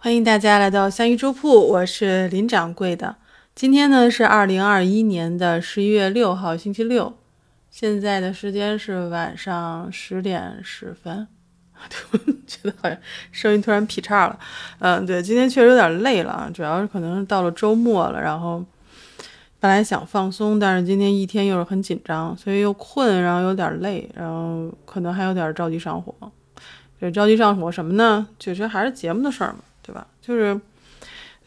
欢迎大家来到三鱼粥铺，我是林掌柜的。今天呢是二零二一年的十一月六号，星期六。现在的时间是晚上十点十分。对觉得好像声音突然劈叉了。嗯，对，今天确实有点累了，主要是可能是到了周末了，然后本来想放松，但是今天一天又是很紧张，所以又困，然后有点累，然后可能还有点着急上火。这着急上火什么呢？其实还是节目的事儿嘛。对吧？就是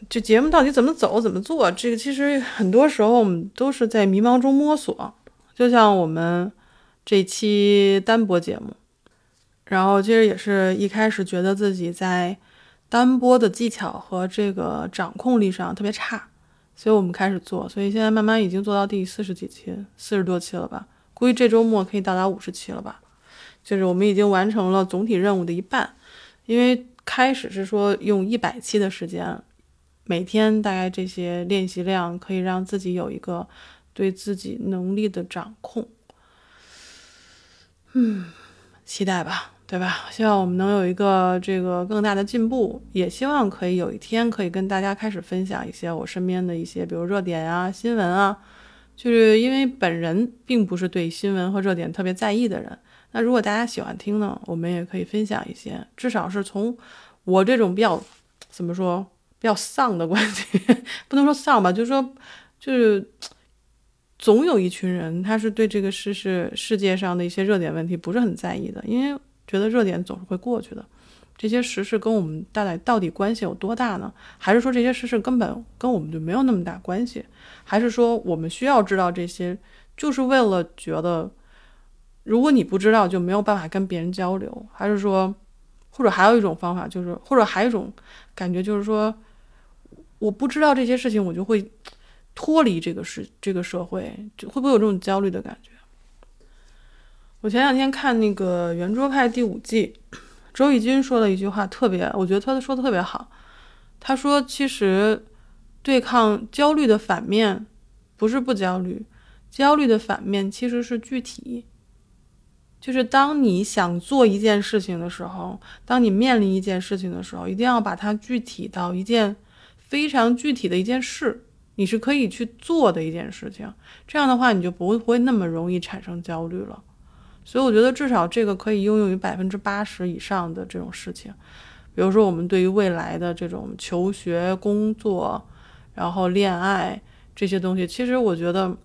这节目到底怎么走、怎么做？这个其实很多时候我们都是在迷茫中摸索。就像我们这期单播节目，然后其实也是一开始觉得自己在单播的技巧和这个掌控力上特别差，所以我们开始做。所以现在慢慢已经做到第四十几期、四十多期了吧？估计这周末可以到达五十期了吧？就是我们已经完成了总体任务的一半，因为。开始是说用一百期的时间，每天大概这些练习量可以让自己有一个对自己能力的掌控。嗯，期待吧，对吧？希望我们能有一个这个更大的进步，也希望可以有一天可以跟大家开始分享一些我身边的一些，比如热点啊、新闻啊。就是因为本人并不是对新闻和热点特别在意的人。那如果大家喜欢听呢，我们也可以分享一些，至少是从我这种比较怎么说比较丧的观点，不能说丧吧，就是说就是总有一群人，他是对这个世事世界上的一些热点问题不是很在意的，因为觉得热点总是会过去的，这些时事跟我们大概到底关系有多大呢？还是说这些时事根本跟我们就没有那么大关系？还是说我们需要知道这些，就是为了觉得？如果你不知道，就没有办法跟别人交流，还是说，或者还有一种方法，就是或者还有一种感觉，就是说，我不知道这些事情，我就会脱离这个世这个社会，就会不会有这种焦虑的感觉？我前两天看那个《圆桌派》第五季，周轶君说了一句话，特别，我觉得他说的特别好。他说，其实对抗焦虑的反面不是不焦虑，焦虑的反面其实是具体。就是当你想做一件事情的时候，当你面临一件事情的时候，一定要把它具体到一件非常具体的一件事，你是可以去做的一件事情。这样的话，你就不会那么容易产生焦虑了。所以我觉得至少这个可以应用于百分之八十以上的这种事情。比如说，我们对于未来的这种求学、工作，然后恋爱这些东西，其实我觉得，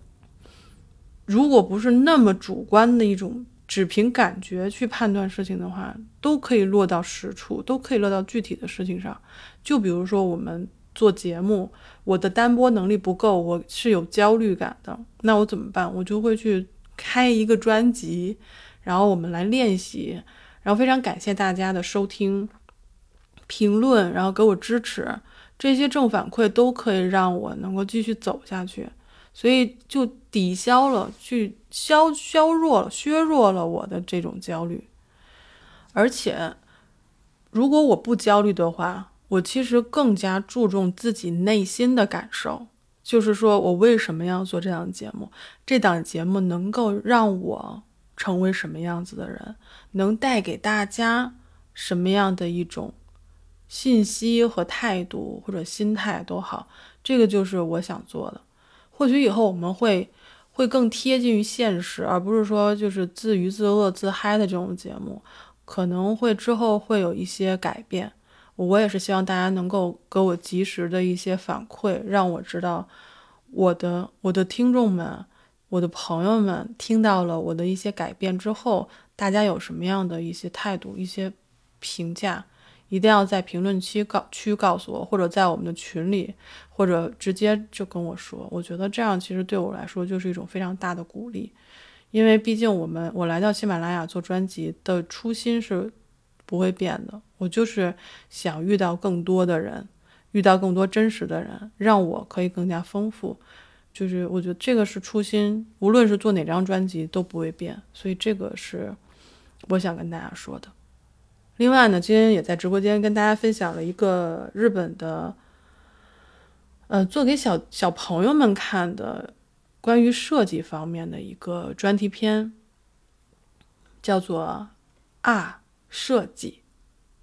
如果不是那么主观的一种。只凭感觉去判断事情的话，都可以落到实处，都可以落到具体的事情上。就比如说我们做节目，我的单播能力不够，我是有焦虑感的，那我怎么办？我就会去开一个专辑，然后我们来练习。然后非常感谢大家的收听、评论，然后给我支持，这些正反馈都可以让我能够继续走下去。所以就抵消了，去消削弱了、削弱了我的这种焦虑。而且，如果我不焦虑的话，我其实更加注重自己内心的感受，就是说我为什么要做这档节目？这档节目能够让我成为什么样子的人？能带给大家什么样的一种信息和态度或者心态都好，这个就是我想做的。或许以后我们会会更贴近于现实，而不是说就是自娱自乐、自嗨的这种节目，可能会之后会有一些改变。我也是希望大家能够给我及时的一些反馈，让我知道我的我的听众们、我的朋友们听到了我的一些改变之后，大家有什么样的一些态度、一些评价。一定要在评论区告区告诉我，或者在我们的群里，或者直接就跟我说。我觉得这样其实对我来说就是一种非常大的鼓励，因为毕竟我们我来到喜马拉雅做专辑的初心是不会变的，我就是想遇到更多的人，遇到更多真实的人，让我可以更加丰富。就是我觉得这个是初心，无论是做哪张专辑都不会变，所以这个是我想跟大家说的。另外呢，今天也在直播间跟大家分享了一个日本的，呃，做给小小朋友们看的关于设计方面的一个专题片，叫做《啊设计》，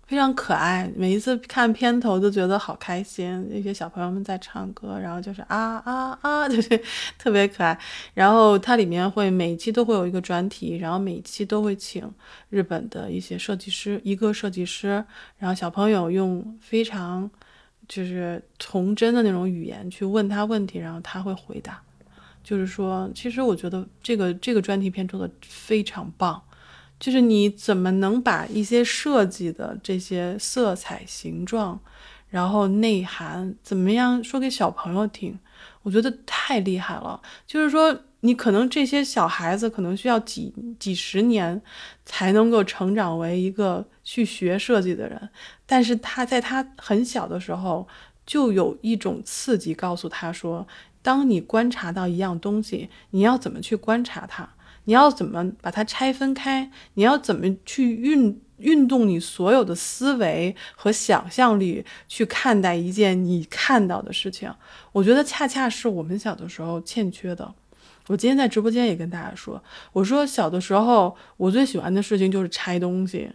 非常可爱，每一次看片头都觉得好开心。那些小朋友们在唱歌，然后就是啊啊啊，就是特别可爱。然后它里面会每期都会有一个专题，然后每期都会请日本的一些设计师，一个设计师，然后小朋友用非常就是童真的那种语言去问他问题，然后他会回答。就是说，其实我觉得这个这个专题片做的非常棒。就是你怎么能把一些设计的这些色彩、形状，然后内涵怎么样说给小朋友听？我觉得太厉害了。就是说，你可能这些小孩子可能需要几几十年才能够成长为一个去学设计的人，但是他在他很小的时候就有一种刺激，告诉他说，当你观察到一样东西，你要怎么去观察它。你要怎么把它拆分开？你要怎么去运运动你所有的思维和想象力去看待一件你看到的事情？我觉得恰恰是我们小的时候欠缺的。我今天在直播间也跟大家说，我说小的时候我最喜欢的事情就是拆东西，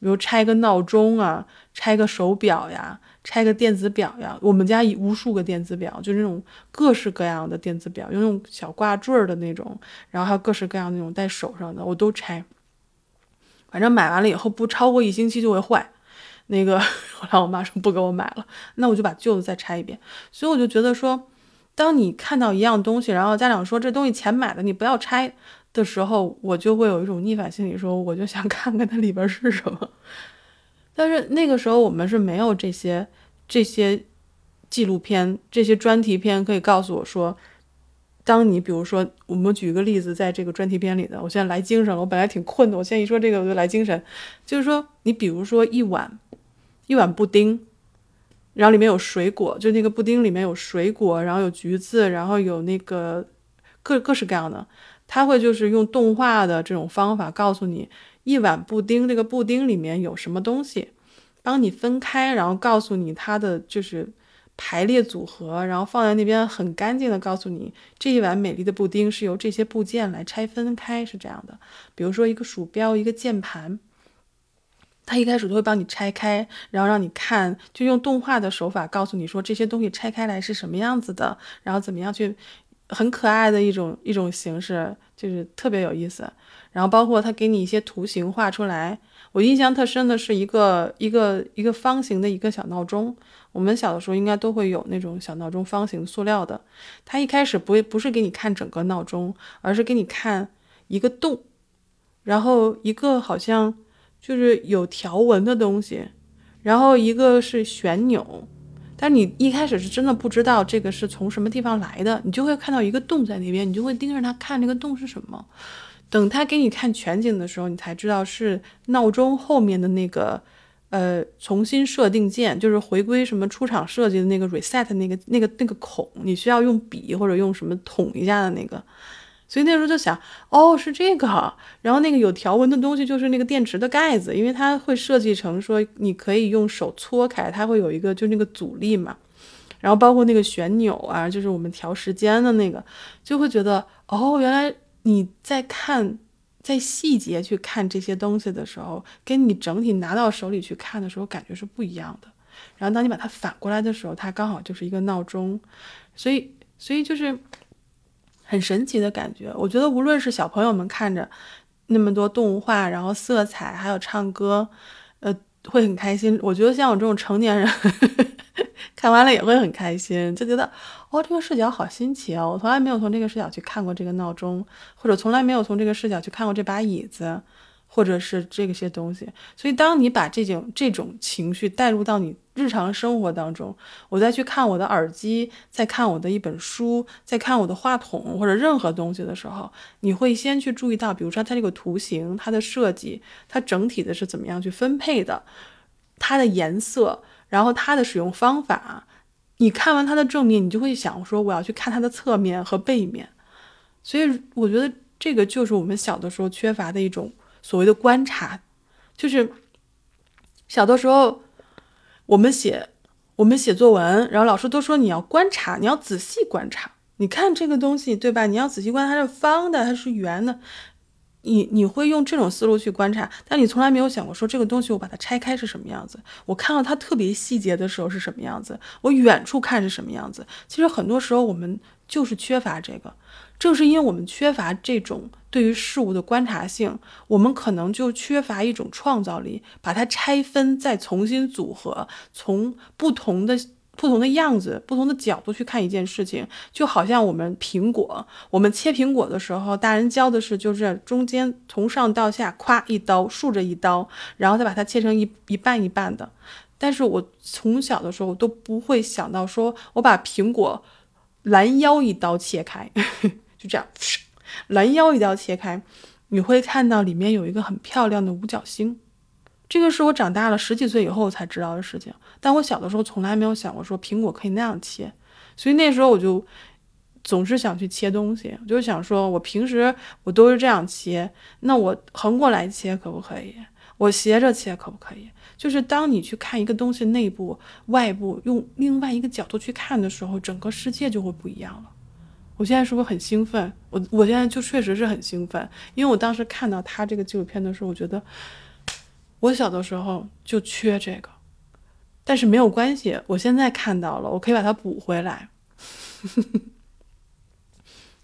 比如拆个闹钟啊，拆个手表呀。拆个电子表呀，我们家无数个电子表，就是那种各式各样的电子表，有那种小挂坠的那种，然后还有各式各样那种戴手上的，我都拆。反正买完了以后不超过一星期就会坏。那个 后来我妈说不给我买了，那我就把旧的再拆一遍。所以我就觉得说，当你看到一样东西，然后家长说这东西钱买的，你不要拆的时候，我就会有一种逆反心理，说我就想看看它里边是什么。但是那个时候我们是没有这些这些纪录片、这些专题片可以告诉我说，当你比如说，我们举一个例子，在这个专题片里的，我现在来精神了。我本来挺困的，我现在一说这个我就来精神。就是说，你比如说一碗一碗布丁，然后里面有水果，就那个布丁里面有水果，然后有橘子，然后有那个各各式各样的，他会就是用动画的这种方法告诉你。一碗布丁，这个布丁里面有什么东西？帮你分开，然后告诉你它的就是排列组合，然后放在那边很干净的告诉你这一碗美丽的布丁是由这些部件来拆分开，是这样的。比如说一个鼠标，一个键盘，它一开始都会帮你拆开，然后让你看，就用动画的手法告诉你说这些东西拆开来是什么样子的，然后怎么样去很可爱的一种一种形式，就是特别有意思。然后包括他给你一些图形画出来，我印象特深的是一个一个一个方形的一个小闹钟。我们小的时候应该都会有那种小闹钟，方形塑料的。他一开始不会不是给你看整个闹钟，而是给你看一个洞，然后一个好像就是有条纹的东西，然后一个是旋钮。但你一开始是真的不知道这个是从什么地方来的，你就会看到一个洞在那边，你就会盯着它看那个洞是什么。等他给你看全景的时候，你才知道是闹钟后面的那个，呃，重新设定键，就是回归什么出厂设计的那个 reset 那个那个那个孔，你需要用笔或者用什么捅一下的那个。所以那时候就想，哦，是这个。然后那个有条纹的东西就是那个电池的盖子，因为它会设计成说你可以用手搓开，它会有一个就那个阻力嘛。然后包括那个旋钮啊，就是我们调时间的那个，就会觉得，哦，原来。你在看，在细节去看这些东西的时候，跟你整体拿到手里去看的时候，感觉是不一样的。然后当你把它反过来的时候，它刚好就是一个闹钟，所以，所以就是很神奇的感觉。我觉得无论是小朋友们看着那么多动画，然后色彩，还有唱歌，呃，会很开心。我觉得像我这种成年人。看完了也会很开心，就觉得哦，这个视角好新奇哦，我从来没有从这个视角去看过这个闹钟，或者从来没有从这个视角去看过这把椅子，或者是这些东西。所以，当你把这种这种情绪带入到你日常生活当中，我再去看我的耳机，再看我的一本书，再看我的话筒或者任何东西的时候，你会先去注意到，比如说它这个图形、它的设计、它整体的是怎么样去分配的，它的颜色。然后它的使用方法，你看完它的正面，你就会想说我要去看它的侧面和背面。所以我觉得这个就是我们小的时候缺乏的一种所谓的观察，就是小的时候我们写我们写作文，然后老师都说你要观察，你要仔细观察，你看这个东西对吧？你要仔细观察它是方的，它是圆的。你你会用这种思路去观察，但你从来没有想过说这个东西我把它拆开是什么样子，我看到它特别细节的时候是什么样子，我远处看是什么样子。其实很多时候我们就是缺乏这个，正是因为我们缺乏这种对于事物的观察性，我们可能就缺乏一种创造力，把它拆分再重新组合，从不同的。不同的样子，不同的角度去看一件事情，就好像我们苹果，我们切苹果的时候，大人教的是就是中间从上到下，咵一刀，竖着一刀，然后再把它切成一一半一半的。但是我从小的时候都不会想到说我把苹果拦腰一刀切开，就这样，拦腰一刀切开，你会看到里面有一个很漂亮的五角星。这个是我长大了十几岁以后才知道的事情，但我小的时候从来没有想过说苹果可以那样切，所以那时候我就总是想去切东西，就想说我平时我都是这样切，那我横过来切可不可以？我斜着切可不可以？就是当你去看一个东西内部、外部，用另外一个角度去看的时候，整个世界就会不一样了。我现在是不是很兴奋？我我现在就确实是很兴奋，因为我当时看到他这个纪录片的时候，我觉得。我小的时候就缺这个，但是没有关系，我现在看到了，我可以把它补回来。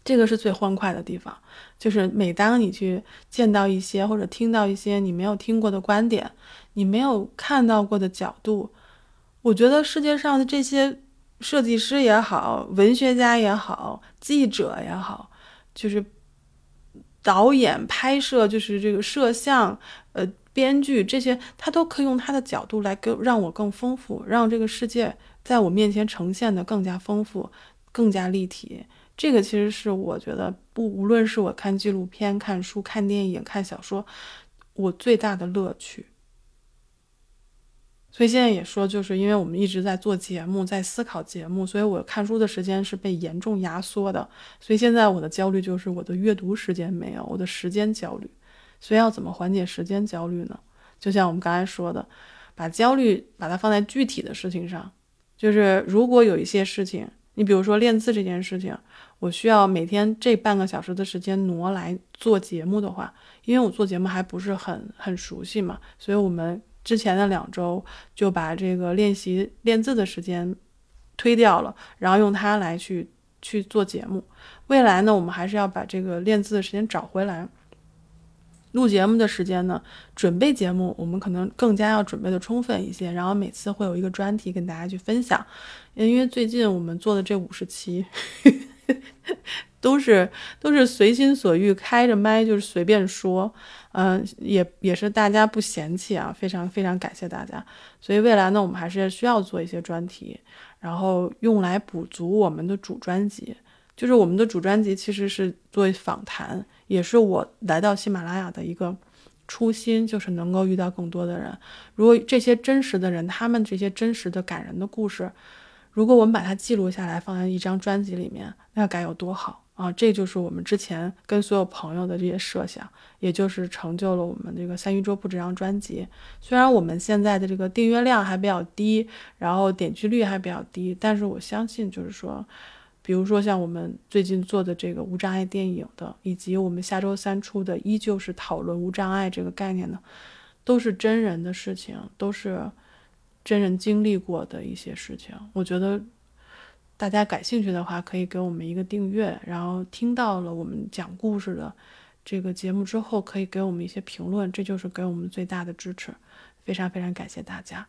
这个是最欢快的地方，就是每当你去见到一些或者听到一些你没有听过的观点，你没有看到过的角度，我觉得世界上的这些设计师也好，文学家也好，记者也好，就是导演拍摄，就是这个摄像，呃。编剧这些，他都可以用他的角度来更让我更丰富，让这个世界在我面前呈现的更加丰富、更加立体。这个其实是我觉得不，无论是我看纪录片、看书、看电影、看小说，我最大的乐趣。所以现在也说，就是因为我们一直在做节目，在思考节目，所以我看书的时间是被严重压缩的。所以现在我的焦虑就是我的阅读时间没有，我的时间焦虑。所以要怎么缓解时间焦虑呢？就像我们刚才说的，把焦虑把它放在具体的事情上。就是如果有一些事情，你比如说练字这件事情，我需要每天这半个小时的时间挪来做节目的话，因为我做节目还不是很很熟悉嘛，所以我们之前的两周就把这个练习练字的时间推掉了，然后用它来去去做节目。未来呢，我们还是要把这个练字的时间找回来。录节目的时间呢？准备节目，我们可能更加要准备的充分一些。然后每次会有一个专题跟大家去分享。因为最近我们做的这五十期，都是 都是随心所欲，开着麦就是随便说。嗯，也也是大家不嫌弃啊，非常非常感谢大家。所以未来呢，我们还是需要做一些专题，然后用来补足我们的主专辑。就是我们的主专辑其实是作为访谈。也是我来到喜马拉雅的一个初心，就是能够遇到更多的人。如果这些真实的人，他们这些真实的感人的故事，如果我们把它记录下来，放在一张专辑里面，那该有多好啊！这就是我们之前跟所有朋友的这些设想，也就是成就了我们这个三鱼桌布这张专辑。虽然我们现在的这个订阅量还比较低，然后点击率还比较低，但是我相信，就是说。比如说像我们最近做的这个无障碍电影的，以及我们下周三出的，依旧是讨论无障碍这个概念的，都是真人的事情，都是真人经历过的一些事情。我觉得大家感兴趣的话，可以给我们一个订阅，然后听到了我们讲故事的这个节目之后，可以给我们一些评论，这就是给我们最大的支持。非常非常感谢大家。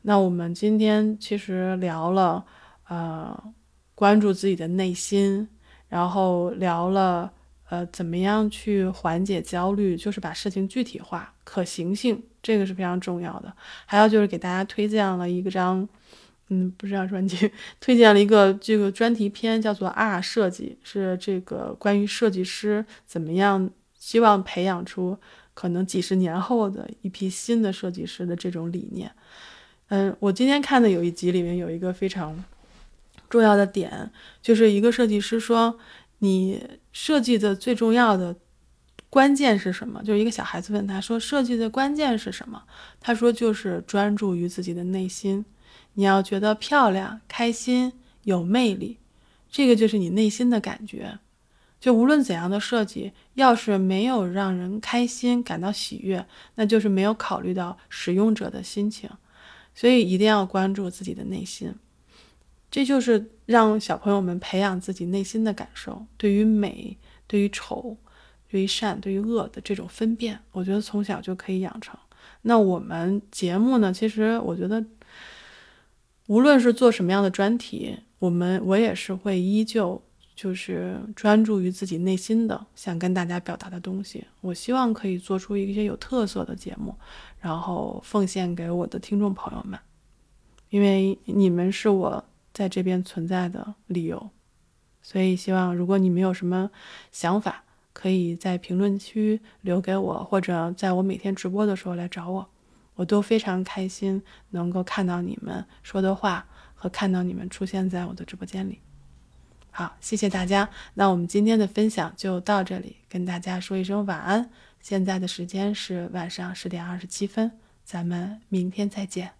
那我们今天其实聊了，呃。关注自己的内心，然后聊了，呃，怎么样去缓解焦虑，就是把事情具体化、可行性，这个是非常重要的。还有就是给大家推荐了一个张，嗯，不是张专辑，推荐了一个这个专题片，叫做《R 设计》，是这个关于设计师怎么样希望培养出可能几十年后的一批新的设计师的这种理念。嗯，我今天看的有一集里面有一个非常。重要的点就是一个设计师说：“你设计的最重要的关键是什么？”就是一个小孩子问他说：“设计的关键是什么？”他说：“就是专注于自己的内心。你要觉得漂亮、开心、有魅力，这个就是你内心的感觉。”就无论怎样的设计，要是没有让人开心、感到喜悦，那就是没有考虑到使用者的心情。所以一定要关注自己的内心，这就是让小朋友们培养自己内心的感受，对于美、对于丑、对于善、对于恶的这种分辨，我觉得从小就可以养成。那我们节目呢，其实我觉得，无论是做什么样的专题，我们我也是会依旧。就是专注于自己内心的想跟大家表达的东西，我希望可以做出一些有特色的节目，然后奉献给我的听众朋友们，因为你们是我在这边存在的理由，所以希望如果你们有什么想法，可以在评论区留给我，或者在我每天直播的时候来找我，我都非常开心能够看到你们说的话和看到你们出现在我的直播间里。好，谢谢大家。那我们今天的分享就到这里，跟大家说一声晚安。现在的时间是晚上十点二十七分，咱们明天再见。